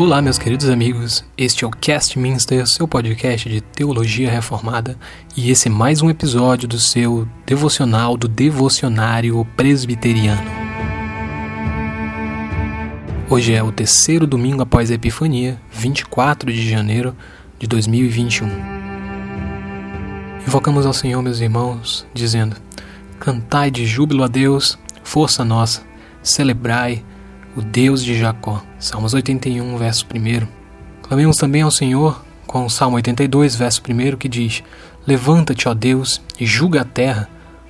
Olá, meus queridos amigos. Este é o Cast Minster, seu podcast de teologia reformada, e esse é mais um episódio do seu devocional do devocionário presbiteriano. Hoje é o terceiro domingo após a Epifania, 24 de janeiro de 2021. Invocamos ao Senhor, meus irmãos, dizendo: Cantai de júbilo a Deus, força nossa, celebrai o Deus de Jacó. Salmos 81, verso 1. Clamemos também ao Senhor com o Salmo 82, verso 1, que diz: Levanta-te, ó Deus, e julga a terra,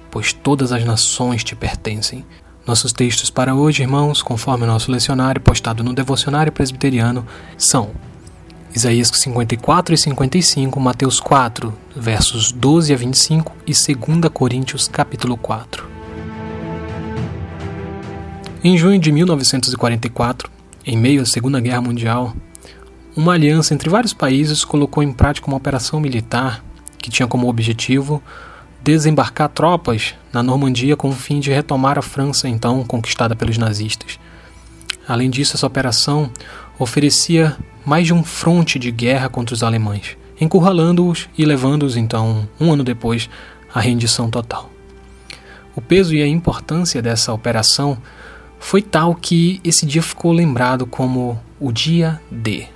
pois todas as nações te pertencem. Nossos textos para hoje, irmãos, conforme o nosso lecionário postado no Devocionário Presbiteriano, são Isaías 54 e 55, Mateus 4, versos 12 a 25 e 2 Coríntios capítulo 4. Em junho de 1944, em meio à Segunda Guerra Mundial, uma aliança entre vários países colocou em prática uma operação militar que tinha como objetivo desembarcar tropas na Normandia com o fim de retomar a França então conquistada pelos nazistas. Além disso, essa operação oferecia mais de um fronte de guerra contra os alemães, encurralando-os e levando-os então, um ano depois, à rendição total. O peso e a importância dessa operação foi tal que esse dia ficou lembrado como o dia D.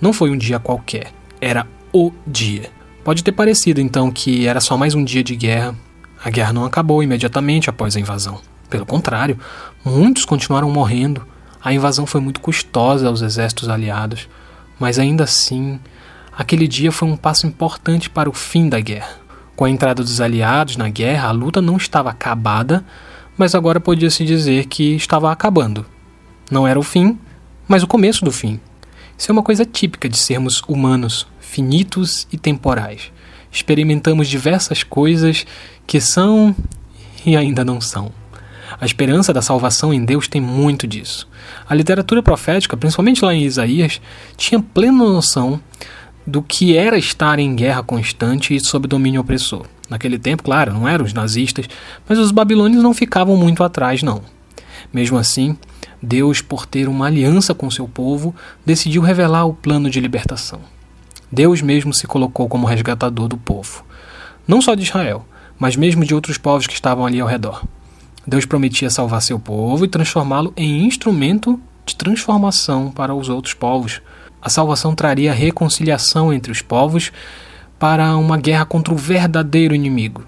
Não foi um dia qualquer, era o dia. Pode ter parecido então que era só mais um dia de guerra. A guerra não acabou imediatamente após a invasão. Pelo contrário, muitos continuaram morrendo. A invasão foi muito custosa aos exércitos aliados, mas ainda assim, aquele dia foi um passo importante para o fim da guerra. Com a entrada dos aliados na guerra, a luta não estava acabada, mas agora podia-se dizer que estava acabando. Não era o fim, mas o começo do fim. Isso é uma coisa típica de sermos humanos, finitos e temporais. Experimentamos diversas coisas que são e ainda não são. A esperança da salvação em Deus tem muito disso. A literatura profética, principalmente lá em Isaías, tinha plena noção do que era estar em guerra constante e sob domínio opressor. Naquele tempo, claro, não eram os nazistas, mas os babilônios não ficavam muito atrás, não. Mesmo assim, Deus, por ter uma aliança com seu povo, decidiu revelar o plano de libertação. Deus mesmo se colocou como resgatador do povo. Não só de Israel, mas mesmo de outros povos que estavam ali ao redor. Deus prometia salvar seu povo e transformá-lo em instrumento de transformação para os outros povos. A salvação traria reconciliação entre os povos para uma guerra contra o verdadeiro inimigo.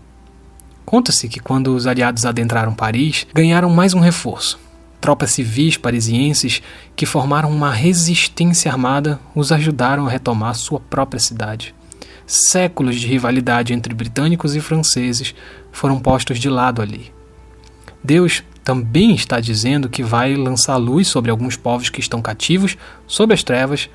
Conta-se que quando os aliados adentraram Paris, ganharam mais um reforço. Tropas civis parisienses que formaram uma resistência armada os ajudaram a retomar sua própria cidade. Séculos de rivalidade entre britânicos e franceses foram postos de lado ali. Deus também está dizendo que vai lançar luz sobre alguns povos que estão cativos sob as trevas,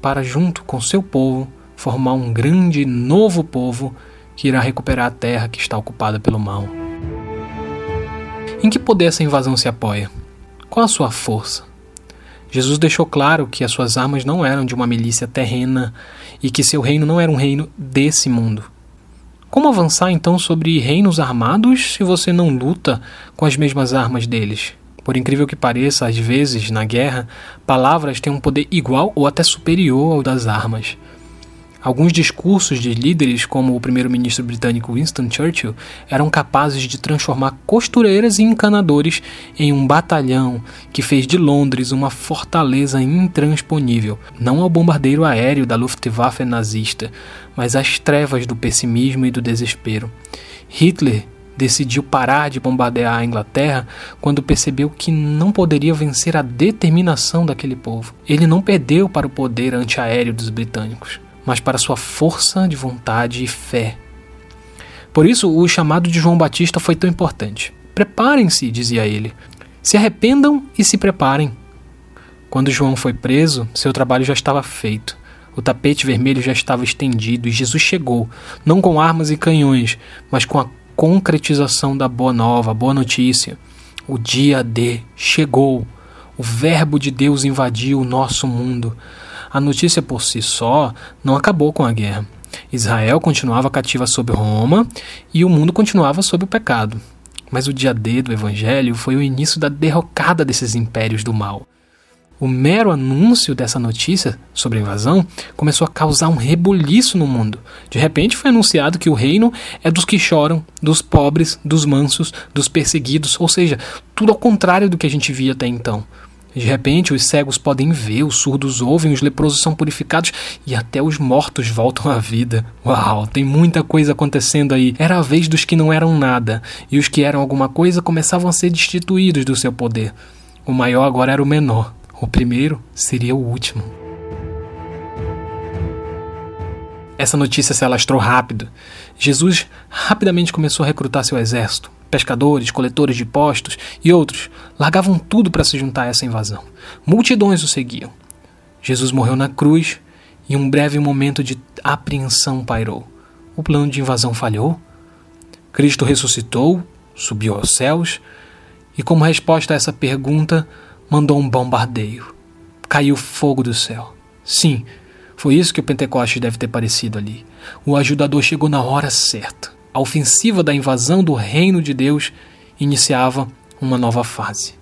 para, junto com seu povo, formar um grande novo povo que irá recuperar a terra que está ocupada pelo mal. Em que poder essa invasão se apoia? Qual a sua força? Jesus deixou claro que as suas armas não eram de uma milícia terrena e que seu reino não era um reino desse mundo. Como avançar então sobre reinos armados se você não luta com as mesmas armas deles? Por incrível que pareça, às vezes, na guerra, palavras têm um poder igual ou até superior ao das armas. Alguns discursos de líderes, como o primeiro-ministro britânico Winston Churchill, eram capazes de transformar costureiras e encanadores em um batalhão que fez de Londres uma fortaleza intransponível, não ao bombardeiro aéreo da Luftwaffe nazista, mas às trevas do pessimismo e do desespero. Hitler decidiu parar de bombardear a Inglaterra quando percebeu que não poderia vencer a determinação daquele povo. Ele não perdeu para o poder antiaéreo dos britânicos mas para sua força de vontade e fé. Por isso, o chamado de João Batista foi tão importante. Preparem-se, dizia ele. Se arrependam e se preparem. Quando João foi preso, seu trabalho já estava feito. O tapete vermelho já estava estendido e Jesus chegou, não com armas e canhões, mas com a concretização da boa nova, boa notícia. O dia D chegou. O Verbo de Deus invadiu o nosso mundo. A notícia por si só não acabou com a guerra. Israel continuava cativa sob Roma e o mundo continuava sob o pecado. Mas o dia D do Evangelho foi o início da derrocada desses impérios do mal. O mero anúncio dessa notícia sobre a invasão começou a causar um rebuliço no mundo. De repente foi anunciado que o reino é dos que choram, dos pobres, dos mansos, dos perseguidos, ou seja, tudo ao contrário do que a gente via até então. De repente, os cegos podem ver, os surdos ouvem, os leprosos são purificados e até os mortos voltam à vida. Uau, tem muita coisa acontecendo aí. Era a vez dos que não eram nada, e os que eram alguma coisa começavam a ser destituídos do seu poder. O maior agora era o menor. O primeiro seria o último. Essa notícia se alastrou rápido. Jesus rapidamente começou a recrutar seu exército. Pescadores, coletores de postos e outros largavam tudo para se juntar a essa invasão. Multidões o seguiam. Jesus morreu na cruz e um breve momento de apreensão pairou. O plano de invasão falhou. Cristo ressuscitou, subiu aos céus e, como resposta a essa pergunta, mandou um bombardeio. Caiu fogo do céu. Sim, foi isso que o Pentecoste deve ter parecido ali. O ajudador chegou na hora certa. A ofensiva da invasão do reino de Deus iniciava uma nova fase.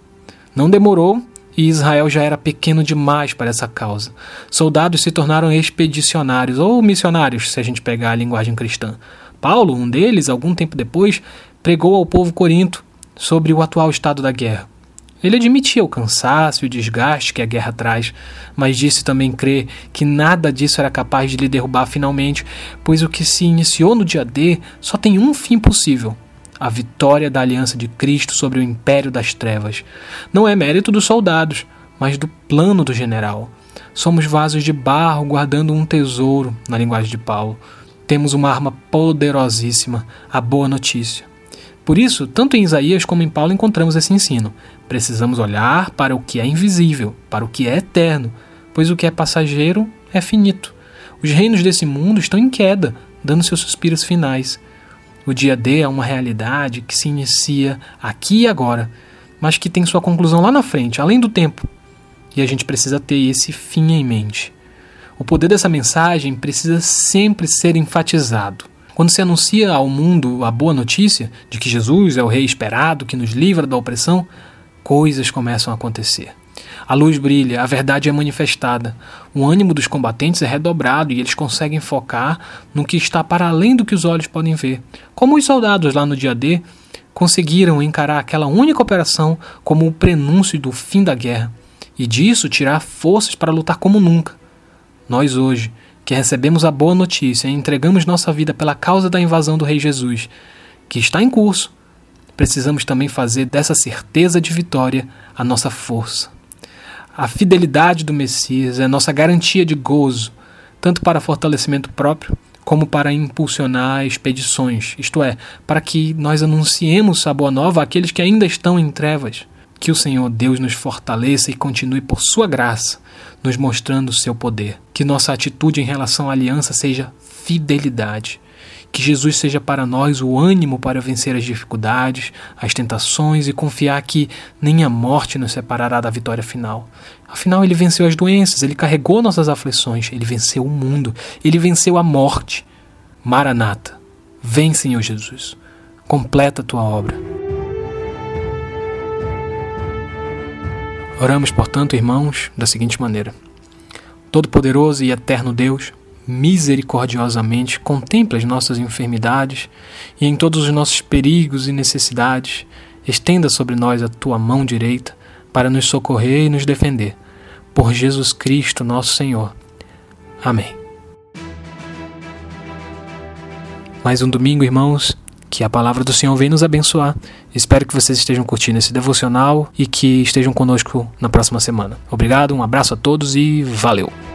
Não demorou e Israel já era pequeno demais para essa causa. Soldados se tornaram expedicionários ou missionários, se a gente pegar a linguagem cristã. Paulo, um deles, algum tempo depois, pregou ao povo corinto sobre o atual estado da guerra. Ele admitia o cansaço e o desgaste que a guerra traz, mas disse também crer que nada disso era capaz de lhe derrubar finalmente, pois o que se iniciou no dia D só tem um fim possível: a vitória da aliança de Cristo sobre o império das trevas. Não é mérito dos soldados, mas do plano do general. Somos vasos de barro guardando um tesouro, na linguagem de Paulo. Temos uma arma poderosíssima, a boa notícia. Por isso, tanto em Isaías como em Paulo encontramos esse ensino. Precisamos olhar para o que é invisível, para o que é eterno, pois o que é passageiro é finito. Os reinos desse mundo estão em queda, dando seus suspiros finais. O dia D é uma realidade que se inicia aqui e agora, mas que tem sua conclusão lá na frente, além do tempo. E a gente precisa ter esse fim em mente. O poder dessa mensagem precisa sempre ser enfatizado. Quando se anuncia ao mundo a boa notícia de que Jesus é o Rei esperado que nos livra da opressão, coisas começam a acontecer. A luz brilha, a verdade é manifestada. O ânimo dos combatentes é redobrado e eles conseguem focar no que está para além do que os olhos podem ver. Como os soldados lá no dia D conseguiram encarar aquela única operação como o prenúncio do fim da guerra e disso tirar forças para lutar como nunca. Nós hoje que recebemos a boa notícia e entregamos nossa vida pela causa da invasão do Rei Jesus, que está em curso, precisamos também fazer dessa certeza de vitória a nossa força. A fidelidade do Messias é nossa garantia de gozo, tanto para fortalecimento próprio, como para impulsionar expedições, isto é, para que nós anunciemos a boa nova àqueles que ainda estão em trevas. Que o Senhor Deus nos fortaleça e continue por sua graça, nos mostrando o seu poder. Que nossa atitude em relação à aliança seja fidelidade. Que Jesus seja para nós o ânimo para vencer as dificuldades, as tentações e confiar que nem a morte nos separará da vitória final. Afinal, ele venceu as doenças, ele carregou nossas aflições, ele venceu o mundo, ele venceu a morte. Maranata, vem, Senhor Jesus, completa a tua obra. Oramos, portanto, irmãos, da seguinte maneira: Todo-Poderoso e Eterno Deus, misericordiosamente contempla as nossas enfermidades e em todos os nossos perigos e necessidades, estenda sobre nós a tua mão direita para nos socorrer e nos defender. Por Jesus Cristo, nosso Senhor. Amém. Mais um domingo, irmãos que a palavra do Senhor venha nos abençoar. Espero que vocês estejam curtindo esse devocional e que estejam conosco na próxima semana. Obrigado, um abraço a todos e valeu!